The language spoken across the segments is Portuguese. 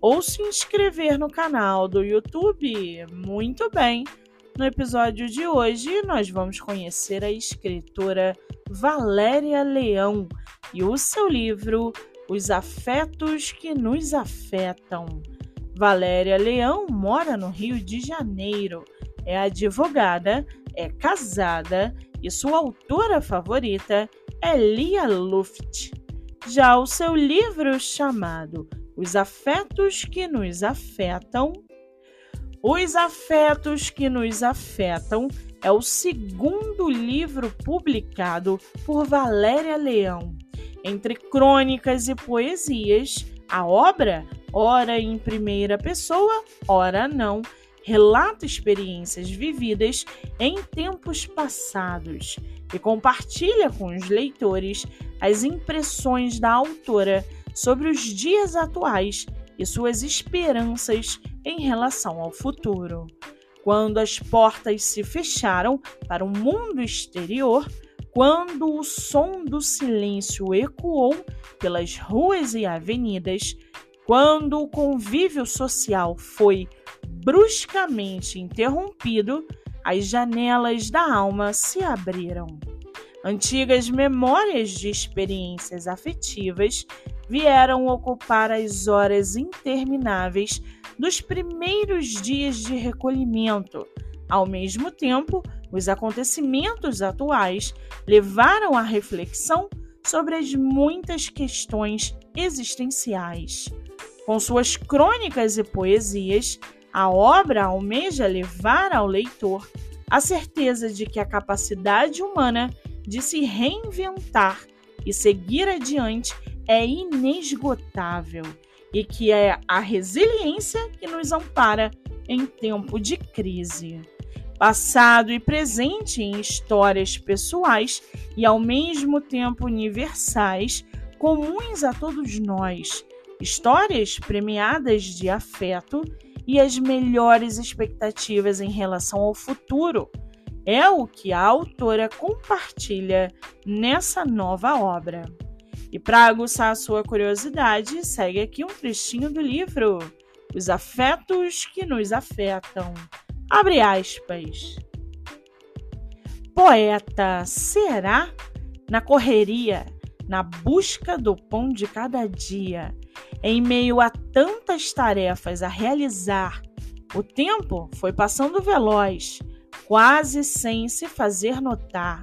ou se inscrever no canal do YouTube. Muito bem! No episódio de hoje, nós vamos conhecer a escritora Valéria Leão e o seu livro Os Afetos que Nos Afetam. Valéria Leão mora no Rio de Janeiro, é advogada, é casada e sua autora favorita é Lia Luft. Já o seu livro chamado os afetos que nos afetam. Os afetos que nos afetam é o segundo livro publicado por Valéria Leão. Entre crônicas e poesias, a obra, ora em primeira pessoa, ora não, relata experiências vividas em tempos passados e compartilha com os leitores as impressões da autora sobre os dias atuais e suas esperanças em relação ao futuro. Quando as portas se fecharam para o mundo exterior, quando o som do silêncio ecoou pelas ruas e avenidas, quando o convívio social foi bruscamente interrompido, as janelas da alma se abriram. Antigas memórias de experiências afetivas vieram ocupar as horas intermináveis dos primeiros dias de recolhimento. Ao mesmo tempo, os acontecimentos atuais levaram à reflexão sobre as muitas questões existenciais. Com suas crônicas e poesias, a obra almeja levar ao leitor a certeza de que a capacidade humana de se reinventar e seguir adiante é inesgotável e que é a resiliência que nos ampara em tempo de crise. Passado e presente em histórias pessoais e ao mesmo tempo universais, comuns a todos nós, histórias premiadas de afeto e as melhores expectativas em relação ao futuro. É o que a autora compartilha nessa nova obra. E para aguçar a sua curiosidade, segue aqui um trechinho do livro Os Afetos que Nos Afetam. Abre aspas. Poeta, será? Na correria, na busca do pão de cada dia, em meio a tantas tarefas a realizar, o tempo foi passando veloz, quase sem se fazer notar.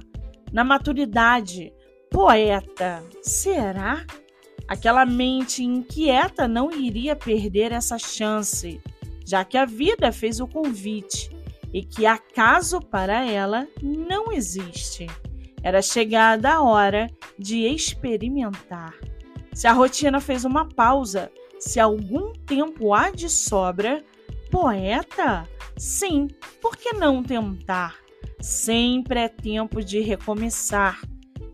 Na maturidade, Poeta, será? Aquela mente inquieta não iria perder essa chance, já que a vida fez o convite e que acaso para ela não existe. Era chegada a hora de experimentar. Se a rotina fez uma pausa, se algum tempo há de sobra, poeta? Sim, por que não tentar? Sempre é tempo de recomeçar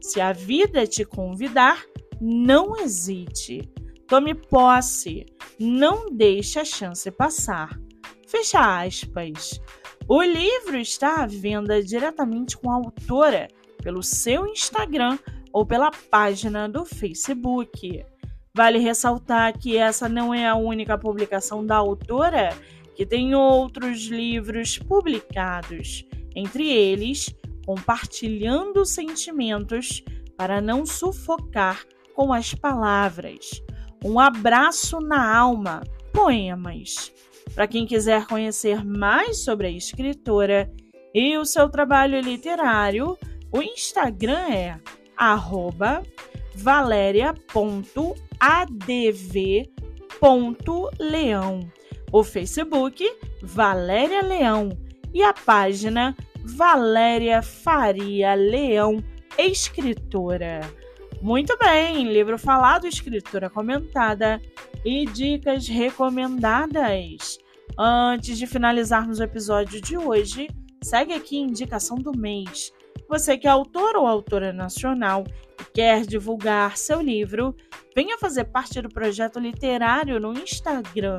se a vida te convidar, não hesite. Tome posse, não deixe a chance passar. Fecha aspas. O livro está à venda diretamente com a autora pelo seu Instagram ou pela página do Facebook. Vale ressaltar que essa não é a única publicação da autora, que tem outros livros publicados, entre eles compartilhando sentimentos para não sufocar com as palavras. Um abraço na alma, poemas. Para quem quiser conhecer mais sobre a escritora e o seu trabalho literário, o Instagram é valéria.adv.leão. O Facebook, Valéria Leão. E a página Valéria Faria Leão, escritora. Muito bem, livro falado, escritora comentada e dicas recomendadas. Antes de finalizarmos o episódio de hoje, segue aqui a indicação do mês. Você que é autor ou autora nacional e quer divulgar seu livro, venha fazer parte do projeto literário no Instagram,